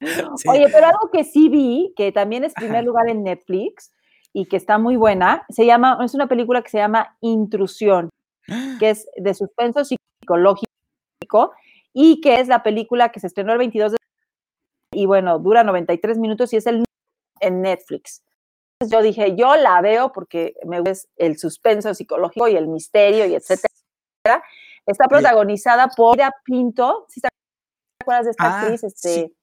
Sí. Oye, pero algo que sí vi, que también es primer lugar en Netflix y que está muy buena, se llama, es una película que se llama Intrusión, que es de suspenso psicológico y que es la película que se estrenó el 22 de y bueno, dura 93 minutos y es el en Netflix. Entonces yo dije, yo la veo porque me gusta el suspenso psicológico y el misterio y etcétera. Está protagonizada por Ida Pinto, ¿sí te acuerdas de esta Ah, actriz? Este, sí.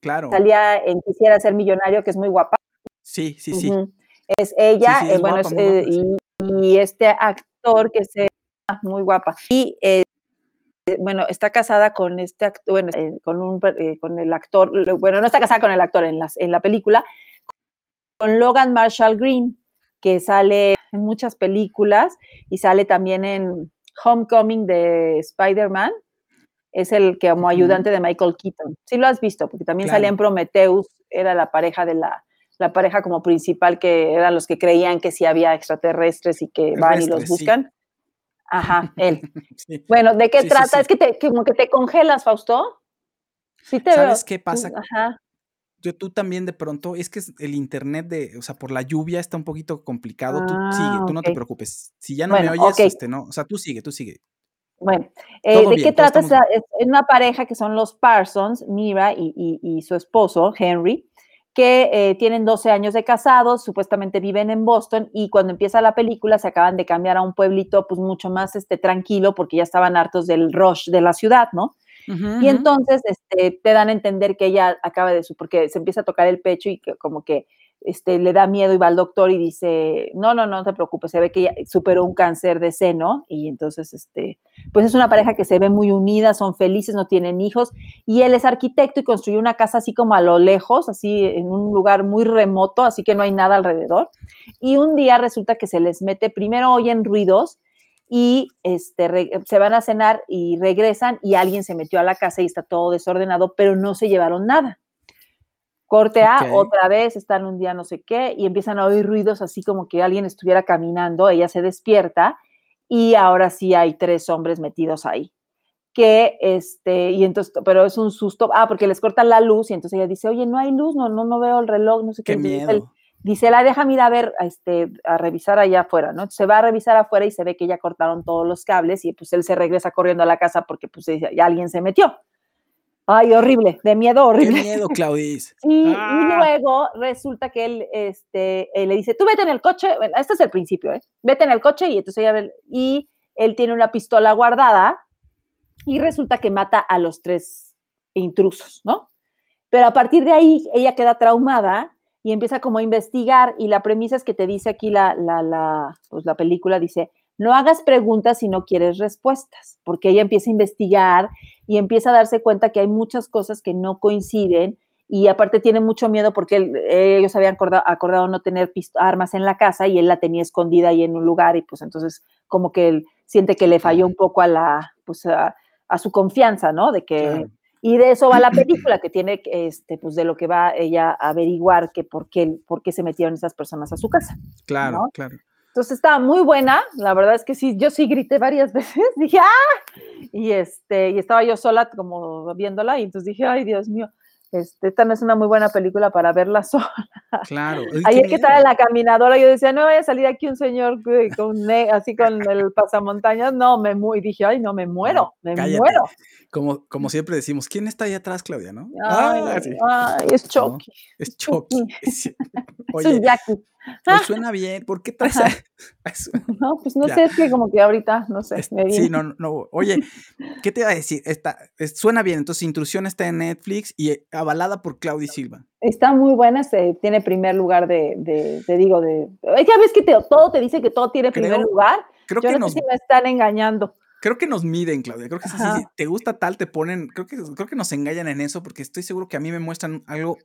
Claro. salía en Quisiera ser millonario, que es muy guapa. Sí, sí, sí. Es ella, Sí, sí, eh, es bueno, guapa, es, y, y este actor que se muy guapa. Y eh, bueno, está casada con este actor, bueno, eh, con un eh, con el actor, bueno, no está casada con el actor en, las, en la película, con Logan Marshall Green, que sale en muchas películas y sale también en Homecoming de Spider-Man. Es el que como ayudante de Michael Keaton. Sí lo has visto, porque también salía en Prometheus, era la pareja de la, la pareja como principal que eran los que creían que sí había extraterrestres y que van y los sí. buscan. Ajá, él. Sí. Bueno, ¿de qué Sí, trata? Es que te, como que te congelas, Fausto. Sí te ¿Sabes veo. qué pasa? Ajá. Yo tú también de pronto, es que el internet de, o sea, por la lluvia está un poquito complicado. Tú Ah, sigue, tú no te preocupes. Si ya no Bueno, me oyes, este, no, o sea, tú sigue, tú sigue. Bueno, eh, ¿de bien, qué trata? estamos Es una pareja que son los Parsons, Mira y, y- y su esposo, Henry, que eh, tienen 12 años de casados, supuestamente viven en Boston y cuando empieza la película se acaban de cambiar a un pueblito pues mucho más este, tranquilo porque ya estaban hartos del rush de la ciudad, ¿no? Y entonces este, te dan a entender que ella acaba de su, porque se empieza a tocar el pecho y que como que este, le da miedo y va al doctor y dice, no, no, no te preocupes, se ve que ella superó un cáncer de seno y entonces, este, pues es una pareja que se ve muy unida, son felices, no tienen hijos y él es arquitecto y construyó una casa así como a lo lejos, así en un lugar muy remoto, así que no hay nada alrededor. Y un día resulta que se les mete, primero oyen ruidos y este, re- se van a cenar y regresan y alguien se metió a la casa y está todo desordenado, pero no se llevaron nada. Corte A, otra vez, están un día no sé qué y empiezan a oír ruidos así como que alguien estuviera caminando, ella se despierta y ahora sí hay tres hombres metidos ahí. Que este, y entonces, pero es un susto, ah, porque les cortan la luz y entonces ella dice, oye, no hay luz, no, no, no veo el reloj, no sé qué. Qué miedo. dice, la déjame ir a ver, a, este, a revisar allá afuera, ¿no? Se va a revisar afuera y se ve que ya cortaron todos los cables y pues él se regresa corriendo a la casa porque pues ya alguien se metió. Ay, horrible, de miedo Qué horrible. miedo, Claudis. Y, Ah. y luego resulta que él este, eh, le dice, tú vete en el coche, bueno, este es el principio, ¿eh? Vete en el coche y entonces ella ve- y él tiene una pistola guardada y resulta que mata a los tres intrusos, ¿no? Pero a partir de ahí ella queda traumada y empieza como a investigar y la premisa es que te dice aquí la, la, la, pues la película, dice, no hagas preguntas si no quieres respuestas, porque ella empieza a investigar y empieza a darse cuenta que hay muchas cosas que no coinciden y aparte tiene mucho miedo porque ellos habían acordado, acordado no tener armas en la casa y él la tenía escondida ahí en un lugar y pues entonces como que él siente que le falló un poco a la, pues a, a su confianza, ¿no? De que, Claro. y de eso va la película, que tiene, este, pues de lo que va ella a averiguar que por qué, por qué se metieron esas personas a su casa. Claro, ¿no? claro. Entonces estaba muy buena, la verdad es que sí, yo sí grité varias veces, dije, ¡ah! Y, este, y estaba yo sola como viéndola y entonces dije, ay, Dios mío, este, esta no es una muy buena película para verla sola. Claro. Ayer que estaba en la caminadora, yo decía, no vaya a salir aquí un señor güey, con así con el pasamontañas, no, me muero, y dije, ay, no, me muero, me Cállate. muero. Como, como siempre decimos, ¿quién está ahí atrás, Claudia, no? Ay, Ah, sí. ay, es No, Chucky, es Chucky. Es es Oye, un Jackie. hoy suena bien. ¿Por qué traes a- No, pues no Ya. sé, es que como que ahorita, no sé, Es- me sí, no, no. Oye, ¿qué te iba a decir? Está, es- suena bien. Entonces, Intrusión está en Netflix y eh, avalada por Claudia Silva. Está muy buena, se, tiene primer lugar de, de, te digo, de... Ya ves que te- todo te dice que todo tiene primer lugar. Creo Yo que no nos, sé si me están engañando. Creo que nos miden, Claudia. Creo que Ajá. sí. Te gusta tal, te ponen. Creo que, creo que nos engañan en eso porque estoy seguro que a mí me muestran algo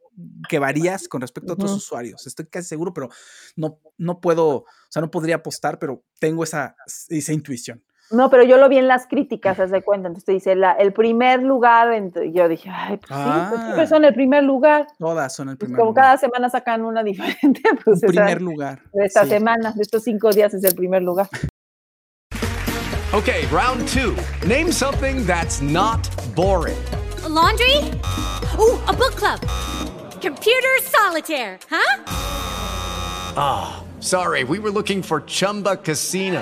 que varías con respecto a otros usuarios. Estoy casi seguro, pero no, no puedo, o sea, no podría apostar, pero tengo esa, esa intuición. No, pero yo lo vi en las críticas, haz de cuenta. Entonces te dice la- el primer lugar. yo dije, ay, pues sí, pues siempre Ah. son el primer lugar. Todas son el Pues primer como lugar. cada semana sacan una diferente, pues Un esa- primer lugar. de esta sí. semana, de estos cinco días es el primer lugar. Okay, round two. Name something that's not boring. A laundry? Ooh, a book club. Computer solitaire, huh? Sorry, we were looking for Chumba Casino.